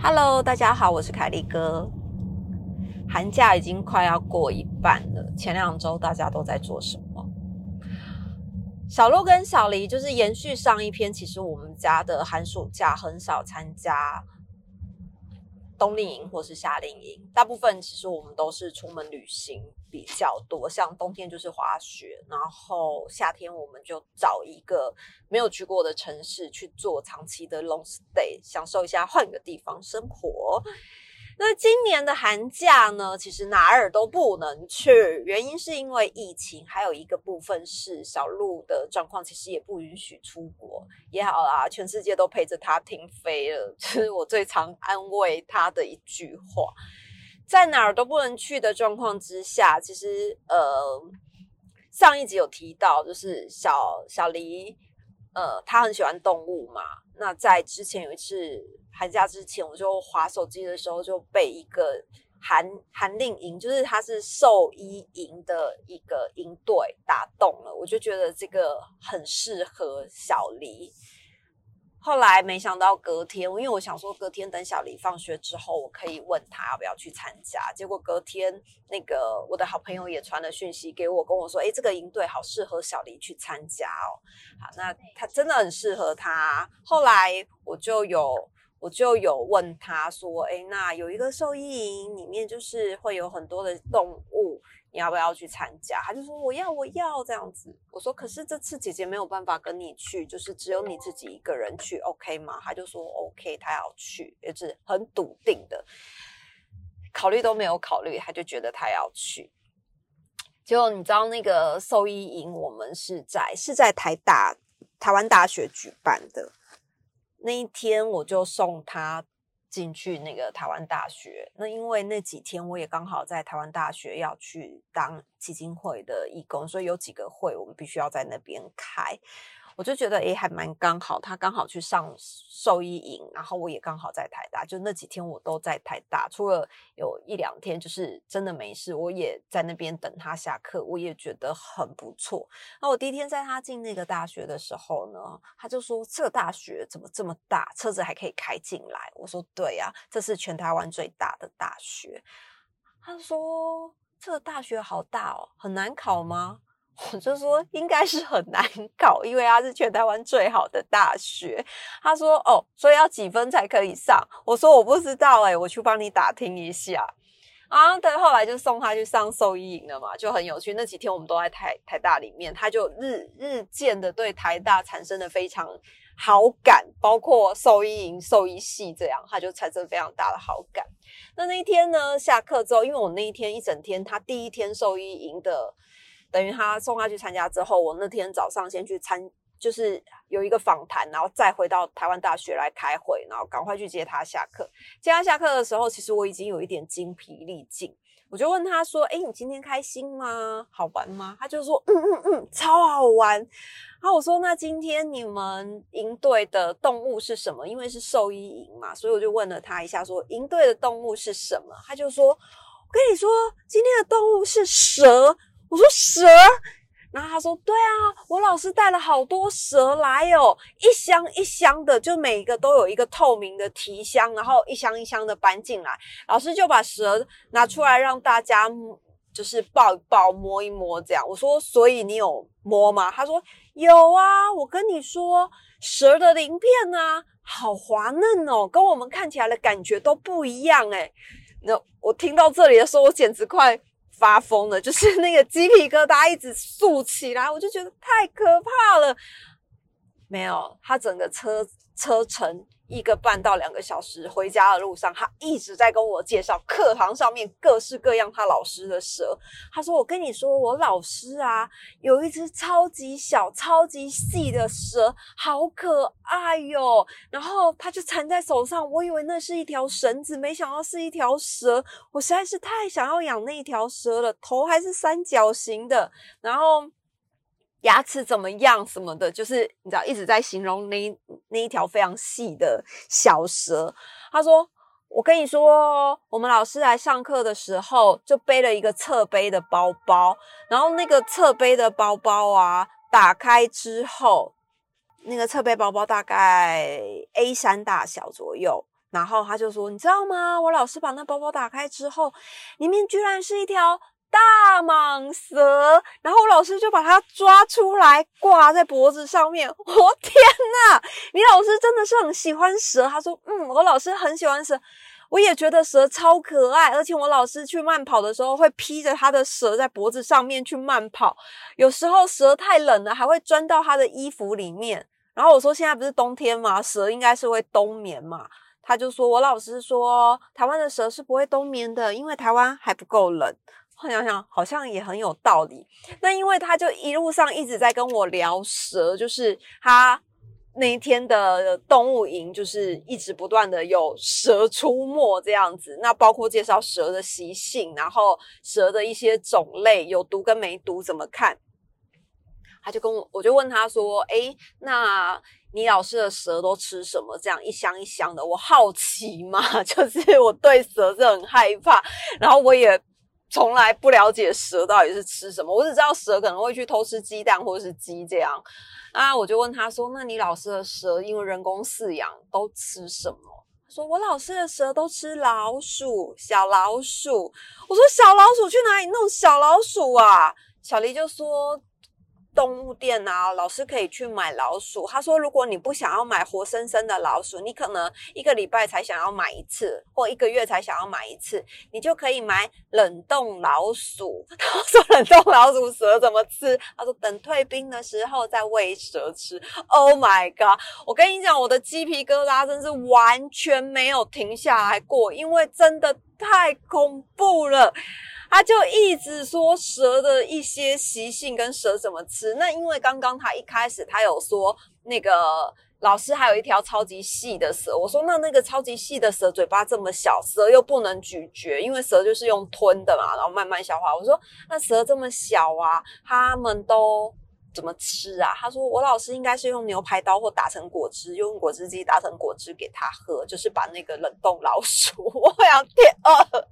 Hello，大家好，我是凯利哥。寒假已经快要过一半了，前两周大家都在做什么？小鹿跟小黎就是延续上一篇，其实我们家的寒暑假很少参加冬令营或是夏令营，大部分其实我们都是出门旅行比较多，像冬天就是滑雪，然后夏天我们就找一个没有去过的城市去做长期的 long stay，享受一下换个地方生活。那今年的寒假呢，其实哪儿都不能去，原因是因为疫情，还有一个部分是小鹿的状况，其实也不允许出国。也好啦，全世界都陪着他停飞了，这是我最常安慰他的一句话。在哪儿都不能去的状况之下，其实呃，上一集有提到，就是小小黎，呃，他很喜欢动物嘛。那在之前有一次。寒假之前，我就划手机的时候就被一个韩韩令营，就是它是兽医营的一个营队打动了，我就觉得这个很适合小黎。后来没想到隔天，因为我想说隔天等小黎放学之后，我可以问他要不要去参加。结果隔天那个我的好朋友也传了讯息给我，跟我说：“哎，这个营队好适合小黎去参加哦。”好，那他真的很适合他。后来我就有。我就有问他说：“哎，那有一个兽医营，里面就是会有很多的动物，你要不要去参加？”他就说：“我要，我要这样子。”我说：“可是这次姐姐没有办法跟你去，就是只有你自己一个人去，OK 吗？”他就说：“OK，他要去，也是很笃定的，考虑都没有考虑，他就觉得他要去。”结果你知道那个兽医营，我们是在是在台大台湾大学举办的。那一天我就送他进去那个台湾大学。那因为那几天我也刚好在台湾大学要去当基金会的义工，所以有几个会我们必须要在那边开。我就觉得诶，还蛮刚好，他刚好去上兽医营，然后我也刚好在台大，就那几天我都在台大，除了有一两天就是真的没事，我也在那边等他下课，我也觉得很不错。那我第一天在他进那个大学的时候呢，他就说这个大学怎么这么大，车子还可以开进来？我说对呀，这是全台湾最大的大学。他说这个大学好大哦，很难考吗？我就说应该是很难考，因为它是全台湾最好的大学。他说：“哦，所以要几分才可以上？”我说：“我不知道哎，我去帮你打听一下。”啊，对，后来就送他去上兽医营了嘛，就很有趣。那几天我们都在台台大里面，他就日日渐的对台大产生了非常好感，包括兽医营、兽医系这样，他就产生非常大的好感。那那一天呢，下课之后，因为我那一天一整天，他第一天兽医营的。等于他送他去参加之后，我那天早上先去参，就是有一个访谈，然后再回到台湾大学来开会，然后赶快去接他下课。接他下课的时候，其实我已经有一点精疲力尽，我就问他说：“哎，你今天开心吗？好玩吗？”他就说：“嗯嗯嗯，超好玩。”然后我说：“那今天你们营队的动物是什么？因为是兽医营嘛，所以我就问了他一下，说营队的动物是什么？他就说：“我跟你说，今天的动物是蛇。”我说蛇，然后他说对啊，我老师带了好多蛇来哦，一箱一箱的，就每一个都有一个透明的提箱，然后一箱一箱的搬进来，老师就把蛇拿出来让大家就是抱一抱、摸一摸这样。我说所以你有摸吗？他说有啊，我跟你说，蛇的鳞片啊，好滑嫩哦，跟我们看起来的感觉都不一样诶那我听到这里的时候，我简直快。发疯了，就是那个鸡皮疙瘩一直竖起来，我就觉得太可怕了。没有，他整个车车程。一个半到两个小时回家的路上，他一直在跟我介绍课堂上面各式各样他老师的蛇。他说：“我跟你说，我老师啊，有一只超级小、超级细的蛇，好可爱哟。然后他就缠在手上，我以为那是一条绳子，没想到是一条蛇。我实在是太想要养那一条蛇了，头还是三角形的，然后。”牙齿怎么样？什么的，就是你知道一直在形容那那一条非常细的小蛇。他说：“我跟你说，我们老师来上课的时候就背了一个侧背的包包，然后那个侧背的包包啊，打开之后，那个侧背包包大概 A 三大小左右。然后他就说：“你知道吗？我老师把那包包打开之后，里面居然是一条大蟒蛇。然后我老师就把它抓出来挂在脖子上面。我天哪！你老师真的是很喜欢蛇。他说：嗯，我老师很喜欢蛇，我也觉得蛇超可爱。而且我老师去慢跑的时候会披着他的蛇在脖子上面去慢跑。有时候蛇太冷了，还会钻到他的衣服里面。然后我说：现在不是冬天吗？蛇应该是会冬眠嘛。”他就说：“我老师说，台湾的蛇是不会冬眠的，因为台湾还不够冷。”我想想，好像也很有道理。那因为他就一路上一直在跟我聊蛇，就是他那一天的动物营，就是一直不断的有蛇出没这样子。那包括介绍蛇的习性，然后蛇的一些种类，有毒跟没毒怎么看？他就跟我，我就问他说：“哎，那？”你老师的蛇都吃什么？这样一箱一箱的，我好奇嘛，就是我对蛇是很害怕，然后我也从来不了解蛇到底是吃什么，我只知道蛇可能会去偷吃鸡蛋或者是鸡这样。啊，我就问他说：“那你老师的蛇因为人工饲养都吃什么？”他说：“我老师的蛇都吃老鼠，小老鼠。”我说：“小老鼠去哪里弄小老鼠啊？”小黎就说。动物店啊，老师可以去买老鼠。他说，如果你不想要买活生生的老鼠，你可能一个礼拜才想要买一次，或一个月才想要买一次，你就可以买冷冻老鼠。他说，冷冻老鼠蛇怎么吃？他说，等退冰的时候再喂蛇吃。Oh my god！我跟你讲，我的鸡皮疙瘩真是完全没有停下来过，因为真的太恐怖了。他就一直说蛇的一些习性跟蛇怎么吃。那因为刚刚他一开始他有说那个老师还有一条超级细的蛇，我说那那个超级细的蛇嘴巴这么小，蛇又不能咀嚼，因为蛇就是用吞的嘛，然后慢慢消化。我说那蛇这么小啊，他们都。怎么吃啊？他说我老师应该是用牛排刀或打成果汁，用果汁机打成果汁给他喝，就是把那个冷冻老鼠。我要天哦，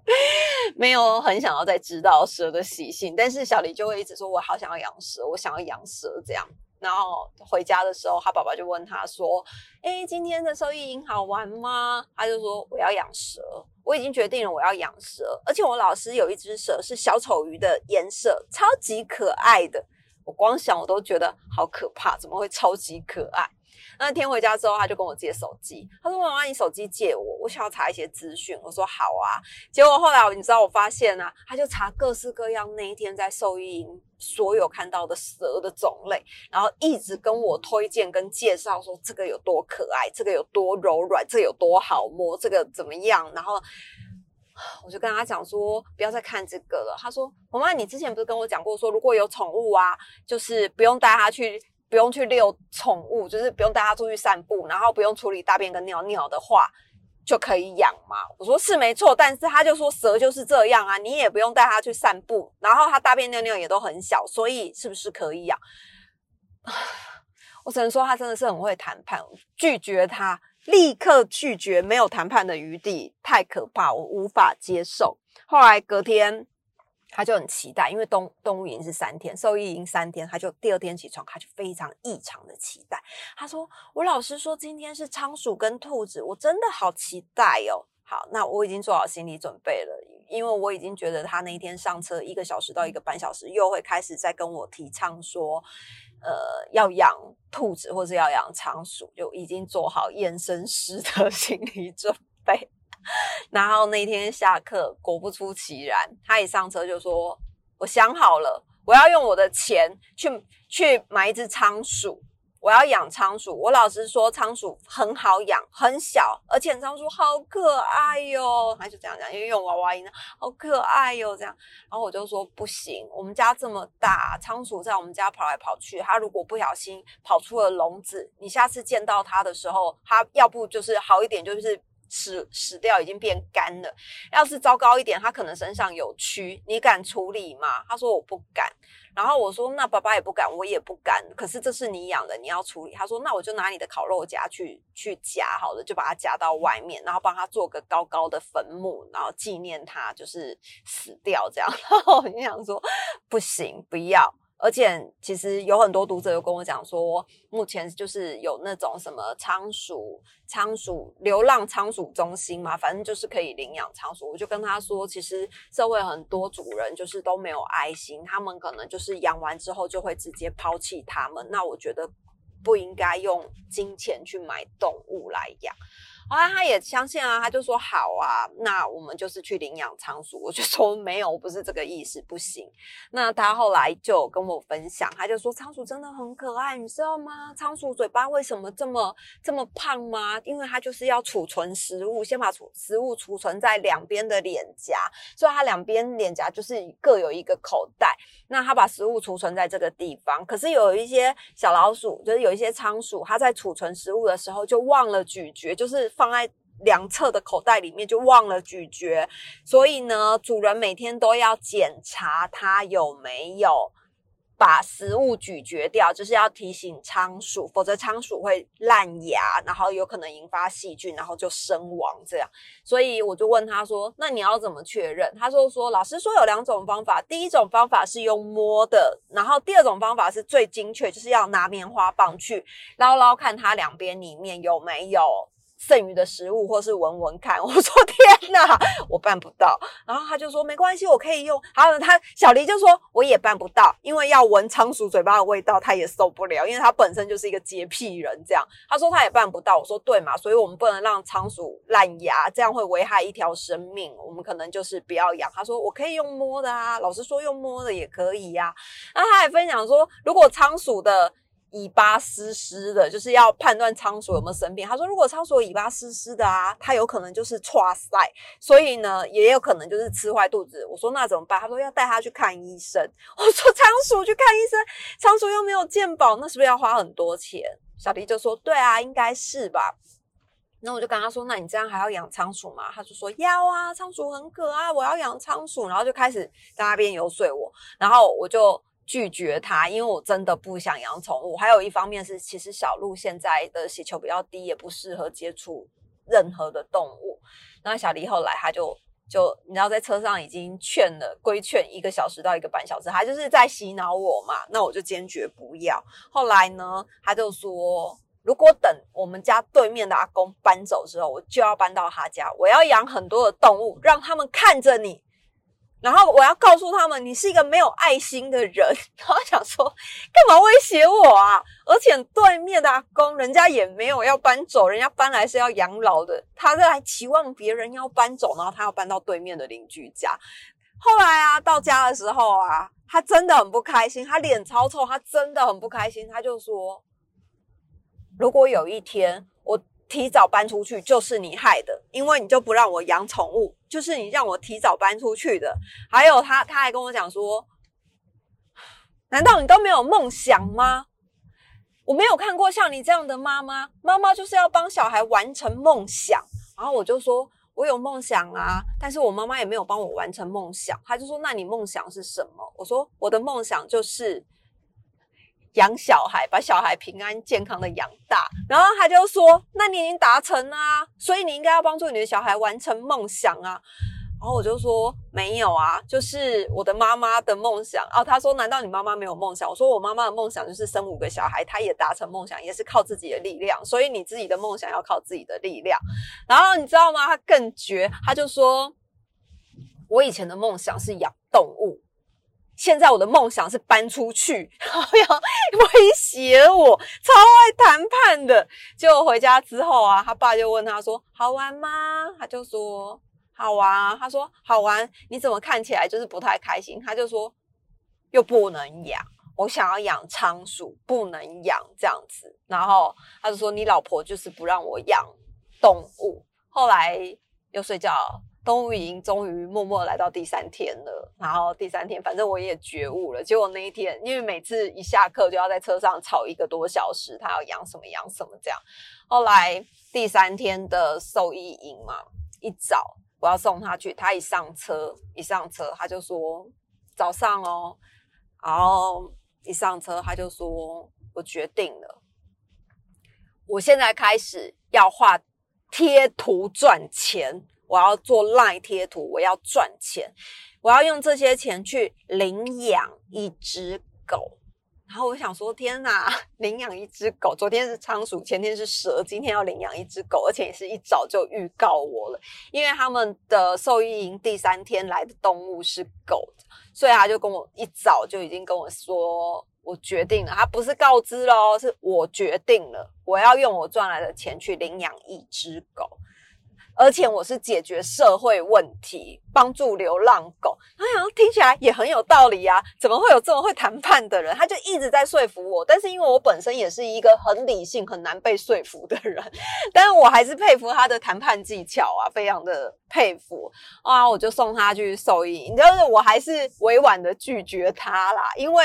没有很想要再知道蛇的习性，但是小黎就会一直说，我好想要养蛇，我想要养蛇这样。然后回家的时候，他爸爸就问他说：“哎，今天的收益营好玩吗？”他就说：“我要养蛇，我已经决定了，我要养蛇，而且我老师有一只蛇是小丑鱼的颜色，超级可爱的。”我光想我都觉得好可怕，怎么会超级可爱？那天回家之后，他就跟我借手机，他说：“妈妈，你手机借我，我想要查一些资讯。”我说：“好啊。”结果后来你知道我发现啊，他就查各式各样那一天在兽医营所有看到的蛇的种类，然后一直跟我推荐跟介绍说这个有多可爱，这个有多柔软，这有多好摸，这个怎么样，然后。我就跟他讲说，不要再看这个了。他说：“妈妈，你之前不是跟我讲过，说如果有宠物啊，就是不用带它去，不用去遛宠物，就是不用带它出去散步，然后不用处理大便跟尿尿的话，就可以养嘛。”我说是没错，但是他就说蛇就是这样啊，你也不用带它去散步，然后它大便尿尿也都很小，所以是不是可以养？我只能说他真的是很会谈判，拒绝他。立刻拒绝，没有谈判的余地，太可怕，我无法接受。后来隔天，他就很期待，因为动动物营是三天，兽医营三天，他就第二天起床，他就非常异常的期待。他说：“我老师说今天是仓鼠跟兔子，我真的好期待哦。”好，那我已经做好心理准备了，因为我已经觉得他那一天上车一个小时到一个半小时，又会开始在跟我提倡说。呃，要养兔子或是要养仓鼠，就已经做好验身师的 心理准备。然后那天下课，果不出其然，他一上车就说：“我想好了，我要用我的钱去去买一只仓鼠。”我要养仓鼠，我老师说仓鼠很好养，很小，而且仓鼠好可爱哟。他就这样讲，因为用娃娃音呢，好可爱哟，这样。然后我就说不行，我们家这么大，仓鼠在我们家跑来跑去，它如果不小心跑出了笼子，你下次见到它的时候，它要不就是好一点，就是死死掉，已经变干了。要是糟糕一点，它可能身上有蛆，你敢处理吗？他说我不敢。然后我说那爸爸也不敢，我也不敢。可是这是你养的，你要处理。他说那我就拿你的烤肉夹去去夹好了，就把它夹到外面，然后帮他做个高高的坟墓，然后纪念他就是死掉这样。然后我就想说不行，不要。而且其实有很多读者有跟我讲说，目前就是有那种什么仓鼠、仓鼠流浪仓鼠中心嘛，反正就是可以领养仓鼠。我就跟他说，其实社会很多主人就是都没有爱心，他们可能就是养完之后就会直接抛弃他们。那我觉得不应该用金钱去买动物来养。后来他也相信啊，他就说好啊，那我们就是去领养仓鼠。我就说没有，不是这个意思，不行。那他后来就跟我分享，他就说仓鼠真的很可爱，你知道吗？仓鼠嘴巴为什么这么这么胖吗？因为它就是要储存食物，先把储食物储存在两边的脸颊，所以它两边脸颊就是各有一个口袋。那它把食物储存在这个地方，可是有一些小老鼠，就是有一些仓鼠，它在储存食物的时候就忘了咀嚼，就是。放在两侧的口袋里面就忘了咀嚼，所以呢，主人每天都要检查它有没有把食物咀嚼掉，就是要提醒仓鼠，否则仓鼠会烂牙，然后有可能引发细菌，然后就身亡。这样，所以我就问他说：“那你要怎么确认？”他说：“说老师说有两种方法，第一种方法是用摸的，然后第二种方法是最精确，就是要拿棉花棒去捞捞看它两边里面有没有。”剩余的食物，或是闻闻看。我说天哪，我办不到。然后他就说没关系，我可以用。然后他小黎就说我也办不到，因为要闻仓鼠嘴巴的味道，他也受不了，因为他本身就是一个洁癖人。这样他说他也办不到。我说对嘛，所以我们不能让仓鼠烂牙，这样会危害一条生命。我们可能就是不要养。他说我可以用摸的啊，老师说用摸的也可以呀。那他还分享说，如果仓鼠的。尾巴湿湿的，就是要判断仓鼠有没有生病。他说，如果仓鼠尾巴湿湿的啊，它有可能就是串塞，所以呢，也有可能就是吃坏肚子。我说那怎么办？他说要带它去看医生。我说仓鼠去看医生，仓鼠又没有健保，那是不是要花很多钱？小迪就说，对啊，应该是吧。那我就跟他说，那你这样还要养仓鼠吗？他就说要啊，仓鼠很可爱，我要养仓鼠。然后就开始在那边游说我，然后我就。拒绝他，因为我真的不想养宠物。还有一方面是，其实小鹿现在的血球比较低，也不适合接触任何的动物。那小黎后来他就就你知道，在车上已经劝了规劝一个小时到一个半小时，他就是在洗脑我嘛。那我就坚决不要。后来呢，他就说，如果等我们家对面的阿公搬走之后，我就要搬到他家，我要养很多的动物，让他们看着你。然后我要告诉他们，你是一个没有爱心的人。然后想说，干嘛威胁我啊？而且对面的阿公，人家也没有要搬走，人家搬来是要养老的。他在期望别人要搬走，然后他要搬到对面的邻居家。后来啊，到家的时候啊，他真的很不开心，他脸超臭，他真的很不开心。他就说，如果有一天。提早搬出去就是你害的，因为你就不让我养宠物，就是你让我提早搬出去的。还有他，他还跟我讲说，难道你都没有梦想吗？我没有看过像你这样的妈妈，妈妈就是要帮小孩完成梦想。然后我就说，我有梦想啊，但是我妈妈也没有帮我完成梦想。他就说，那你梦想是什么？我说，我的梦想就是。养小孩，把小孩平安健康的养大，然后他就说：“那你已经达成啊，所以你应该要帮助你的小孩完成梦想啊。”然后我就说：“没有啊，就是我的妈妈的梦想。”哦，他说：“难道你妈妈没有梦想？”我说：“我妈妈的梦想就是生五个小孩，她也达成梦想，也是靠自己的力量。所以你自己的梦想要靠自己的力量。”然后你知道吗？他更绝，他就说：“我以前的梦想是养动物。”现在我的梦想是搬出去，然后要威胁我，超爱谈判的。结果回家之后啊，他爸就问他说：“好玩吗？”他就说：“好玩。”他说：“好玩，你怎么看起来就是不太开心？”他就说：“又不能养，我想要养仓鼠，不能养这样子。”然后他就说：“你老婆就是不让我养动物。”后来又睡觉。动物营终于默默来到第三天了。然后第三天，反正我也觉悟了。结果那一天，因为每次一下课就要在车上吵一个多小时，他要养什么养什么这样。后来第三天的兽医营嘛，一早我要送他去，他一上车，一上车他就说早上哦，然后一上车他就说我决定了，我现在开始要画贴图赚钱。我要做赖贴图，我要赚钱，我要用这些钱去领养一只狗。然后我想说，天哪，领养一只狗！昨天是仓鼠，前天是蛇，今天要领养一只狗，而且也是一早就预告我了，因为他们的兽医营第三天来的动物是狗，所以他就跟我一早就已经跟我说，我决定了，他不是告知喽，是我决定了，我要用我赚来的钱去领养一只狗。而且我是解决社会问题，帮助流浪狗。哎呀，听起来也很有道理啊！怎么会有这么会谈判的人？他就一直在说服我。但是因为我本身也是一个很理性、很难被说服的人，但是我还是佩服他的谈判技巧啊，非常的佩服啊！我就送他去兽医，就是我还是委婉的拒绝他啦，因为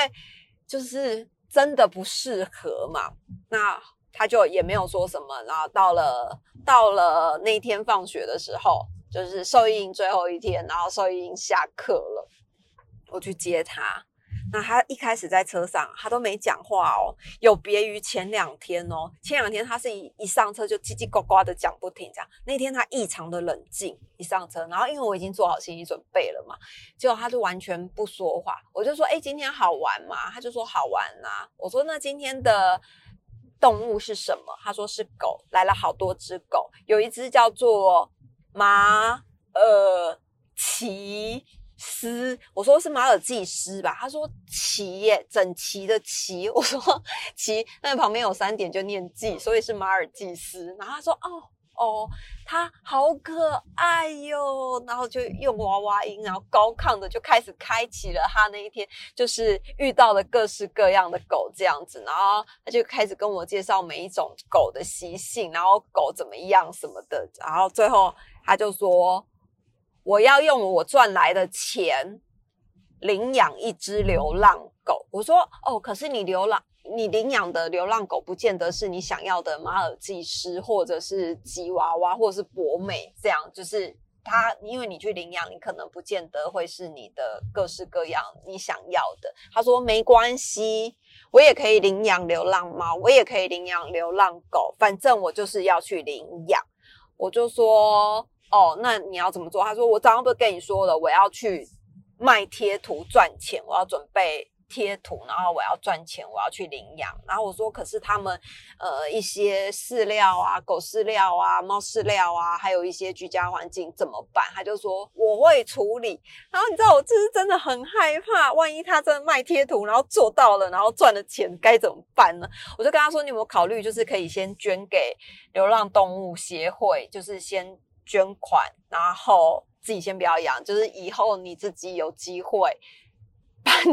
就是真的不适合嘛。那。他就也没有说什么，然后到了到了那天放学的时候，就是兽医营最后一天，然后兽医营下课了，我去接他。那他一开始在车上，他都没讲话哦，有别于前两天哦，前两天他是一一上车就叽叽呱呱的讲不停，这样。那天他异常的冷静，一上车，然后因为我已经做好心理准备了嘛，结果他就完全不说话。我就说：“哎，今天好玩吗？”他就说：“好玩啊。”我说：“那今天的。”动物是什么？他说是狗，来了好多只狗，有一只叫做马尔奇斯，我说是马尔济斯吧，他说奇耶，整齐的齐，我说齐，那旁边有三点就念济，所以是马尔济斯，然后他说哦。哦，它好可爱哟！然后就用娃娃音，然后高亢的就开始开启了他那一天，就是遇到了各式各样的狗这样子，然后他就开始跟我介绍每一种狗的习性，然后狗怎么样什么的，然后最后他就说我要用我赚来的钱领养一只流浪狗。我说哦，可是你流浪。你领养的流浪狗不见得是你想要的马尔济斯，或者是吉娃娃，或者是博美这样。就是它，因为你去领养，你可能不见得会是你的各式各样你想要的。他说没关系，我也可以领养流浪猫，我也可以领养流浪狗，反正我就是要去领养。我就说哦，那你要怎么做？他说我早上不是跟你说了，我要去卖贴图赚钱，我要准备。贴图，然后我要赚钱，我要去领养。然后我说，可是他们呃一些饲料啊，狗饲料啊，猫饲料啊，还有一些居家环境怎么办？他就说我会处理。然后你知道我这是真的很害怕，万一他真的卖贴图，然后做到了，然后赚了钱该怎么办呢？我就跟他说，你有没有考虑，就是可以先捐给流浪动物协会，就是先捐款，然后自己先不要养，就是以后你自己有机会。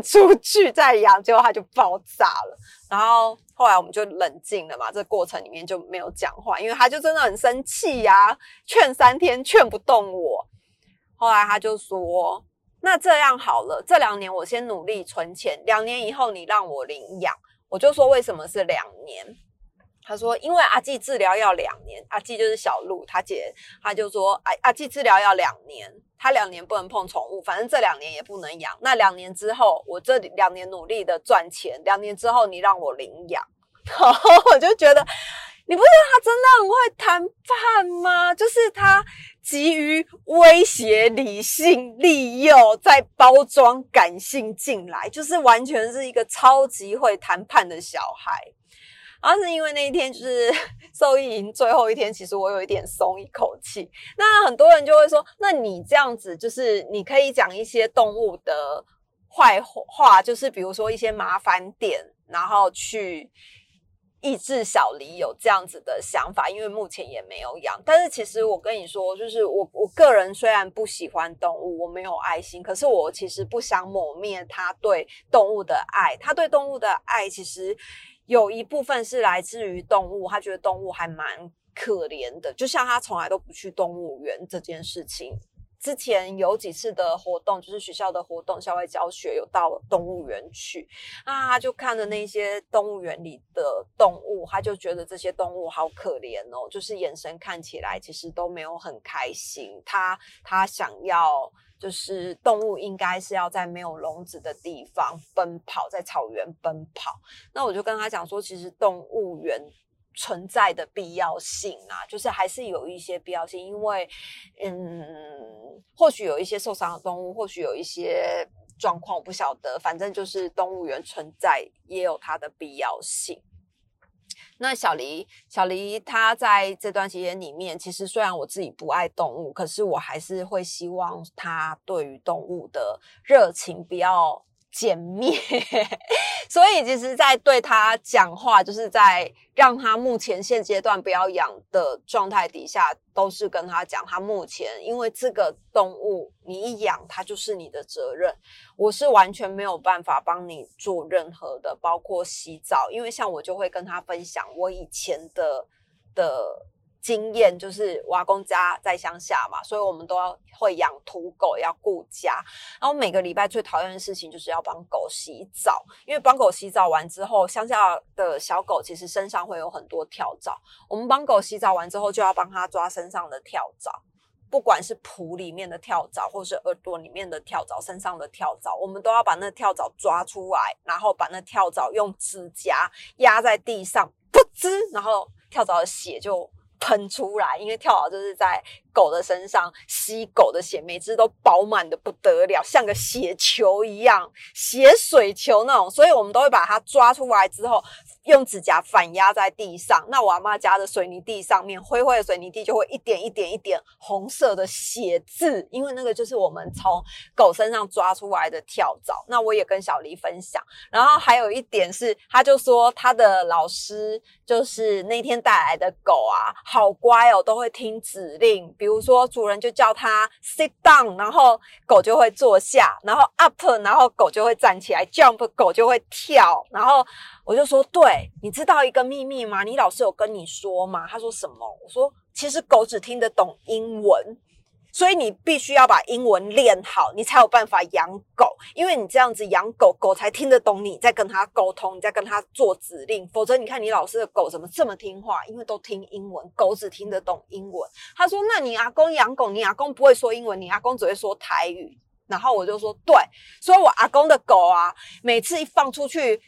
出去再养，结果它就爆炸了。然后后来我们就冷静了嘛，这过程里面就没有讲话，因为他就真的很生气呀，劝三天劝不动我。后来他就说：“那这样好了，这两年我先努力存钱，两年以后你让我领养。”我就说：“为什么是两年？”他说：“因为阿纪治疗要两年，阿纪就是小鹿，他姐，他就说：阿阿纪治疗要两年。”他两年不能碰宠物，反正这两年也不能养。那两年之后，我这两年努力的赚钱，两年之后你让我领养，我就觉得，你不觉得他真的很会谈判吗？就是他急于威胁、理性利诱，再包装感性进来，就是完全是一个超级会谈判的小孩。而是因为那一天就是受益营最后一天，其实我有一点松一口气。那很多人就会说：“那你这样子，就是你可以讲一些动物的坏话，就是比如说一些麻烦点，然后去抑制小黎有这样子的想法。因为目前也没有养，但是其实我跟你说，就是我我个人虽然不喜欢动物，我没有爱心，可是我其实不想抹灭他对动物的爱。他对动物的爱，其实。有一部分是来自于动物，他觉得动物还蛮可怜的，就像他从来都不去动物园这件事情，之前有几次的活动，就是学校的活动，校外教学有到动物园去啊，他就看着那些动物园里的动物，他就觉得这些动物好可怜哦，就是眼神看起来其实都没有很开心。他他想要，就是动物应该是要在没有笼子的地方奔跑，在草原奔跑。那我就跟他讲说，其实动物园。存在的必要性啊，就是还是有一些必要性，因为，嗯，或许有一些受伤的动物，或许有一些状况，我不晓得，反正就是动物园存在也有它的必要性。那小黎，小黎他在这段期间里面，其实虽然我自己不爱动物，可是我还是会希望他对于动物的热情不要。歼灭，所以其实，在对他讲话，就是在让他目前现阶段不要养的状态底下，都是跟他讲，他目前因为这个动物你一养，它就是你的责任，我是完全没有办法帮你做任何的，包括洗澡，因为像我就会跟他分享我以前的的。经验就是阿公家在乡下嘛，所以我们都要会养土狗，要顾家。然后每个礼拜最讨厌的事情就是要帮狗洗澡，因为帮狗洗澡完之后，乡下的小狗其实身上会有很多跳蚤。我们帮狗洗澡完之后，就要帮它抓身上的跳蚤，不管是蹼里面的跳蚤，或是耳朵里面的跳蚤，身上的跳蚤，我们都要把那跳蚤抓出来，然后把那跳蚤用指甲压在地上，噗吱，然后跳蚤的血就。喷出来，因为跳蚤就是在狗的身上吸狗的血，每只都饱满的不得了，像个血球一样，血水球那种，所以我们都会把它抓出来之后。用指甲反压在地上，那我阿妈家的水泥地上面，灰灰的水泥地就会一点一点一点红色的血渍，因为那个就是我们从狗身上抓出来的跳蚤。那我也跟小黎分享，然后还有一点是，他就说他的老师就是那天带来的狗啊，好乖哦，都会听指令，比如说主人就叫它 sit down，然后狗就会坐下，然后 up，然后狗就会站起来，jump，狗就会跳，然后。我就说，对，你知道一个秘密吗？你老师有跟你说吗？他说什么？我说，其实狗只听得懂英文，所以你必须要把英文练好，你才有办法养狗。因为你这样子养狗狗才听得懂你在跟它沟通，你在跟它做指令。否则，你看你老师的狗怎么这么听话？因为都听英文，狗只听得懂英文。他说，那你阿公养狗，你阿公不会说英文，你阿公只会说台语。然后我就说，对，所以我阿公的狗啊，每次一放出去。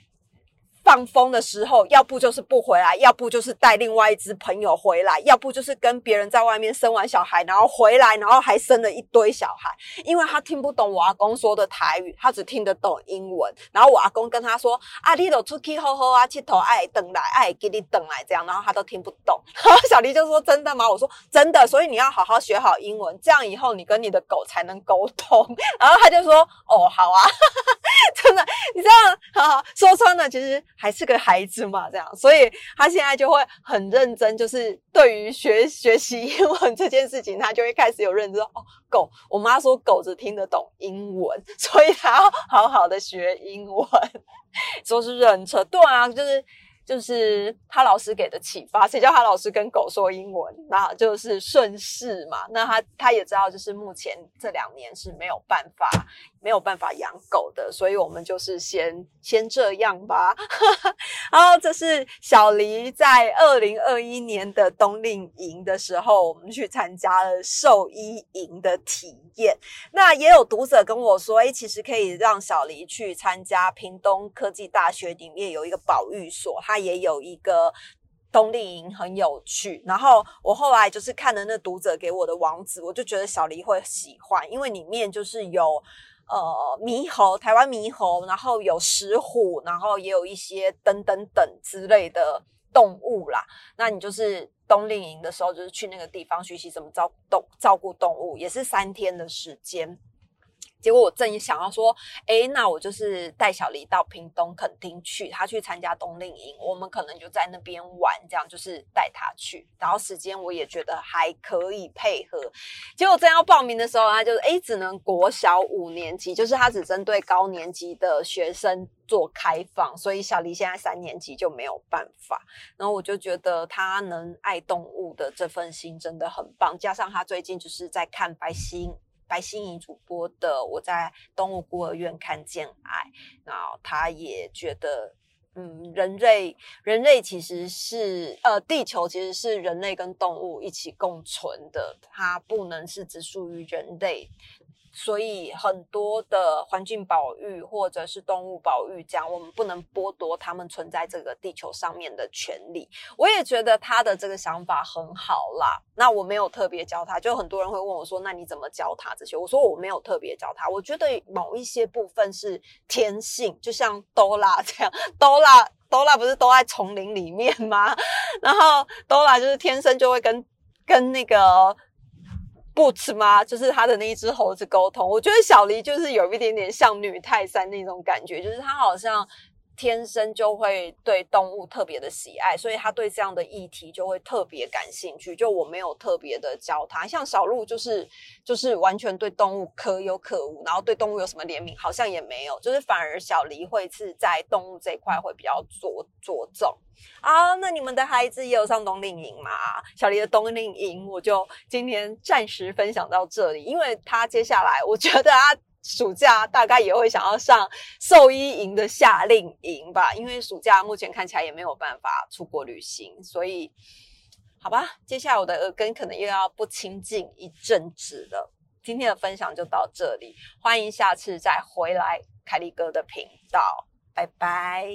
放风的时候，要不就是不回来，要不就是带另外一只朋友回来，要不就是跟别人在外面生完小孩，然后回来，然后还生了一堆小孩。因为他听不懂我阿公说的台语，他只听得懂英文。然后我阿公跟他说：“啊，你都出去好好啊，去头爱等来，爱给你等来这样。”然后他都听不懂。然后小黎就说：“真的吗？”我说：“真的。”所以你要好好学好英文，这样以后你跟你的狗才能沟通。然后他就说：“哦，好啊，真的，你这样说穿了，其实。”还是个孩子嘛，这样，所以他现在就会很认真，就是对于学学习英文这件事情，他就会开始有认知。哦，狗，我妈说狗子听得懂英文，所以他要好好的学英文，说是认车，对啊，就是。就是他老师给的启发，谁叫他老师跟狗说英文，那就是顺势嘛。那他他也知道，就是目前这两年是没有办法没有办法养狗的，所以我们就是先先这样吧。然后这是小黎在二零二一年的冬令营的时候，我们去参加了兽医营的体验。那也有读者跟我说，哎，其实可以让小黎去参加屏东科技大学里面有一个保育所，它。也有一个冬令营很有趣，然后我后来就是看了那读者给我的网址，我就觉得小黎会喜欢，因为里面就是有呃猕猴，台湾猕猴，然后有石虎，然后也有一些等等等之类的动物啦。那你就是冬令营的时候，就是去那个地方学习怎么照动照顾动物，也是三天的时间。结果我正想要说，哎，那我就是带小黎到屏东垦丁去，他去参加冬令营，我们可能就在那边玩，这样就是带他去。然后时间我也觉得还可以配合。结果正要报名的时候，他就哎，只能国小五年级，就是他只针对高年级的学生做开放，所以小黎现在三年级就没有办法。然后我就觉得他能爱动物的这份心真的很棒，加上他最近就是在看白星。白心怡主播的《我在动物孤儿院看见爱》，然后他也觉得。嗯，人类人类其实是呃，地球其实是人类跟动物一起共存的，它不能是只属于人类。所以很多的环境保育或者是动物保育，讲我们不能剥夺他们存在这个地球上面的权利。我也觉得他的这个想法很好啦。那我没有特别教他，就很多人会问我说：“那你怎么教他这些？”我说：“我没有特别教他，我觉得某一些部分是天性，就像多拉这样，多拉多拉不是都在丛林里面吗？然后多拉就是天生就会跟跟那个。” Boots 吗？就是他的那一只猴子沟通。我觉得小黎就是有一点点像女泰山那种感觉，就是他好像天生就会对动物特别的喜爱，所以他对这样的议题就会特别感兴趣。就我没有特别的教他，像小鹿就是就是完全对动物可有可无，然后对动物有什么怜悯好像也没有，就是反而小黎会是在动物这一块会比较着着重。啊，那你们的孩子也有上冬令营吗？小黎的冬令营，我就今天暂时分享到这里，因为他接下来我觉得他暑假大概也会想要上兽医营的夏令营吧，因为暑假目前看起来也没有办法出国旅行，所以好吧，接下来我的耳根可能又要不清净一阵子了。今天的分享就到这里，欢迎下次再回来凯利哥的频道，拜拜。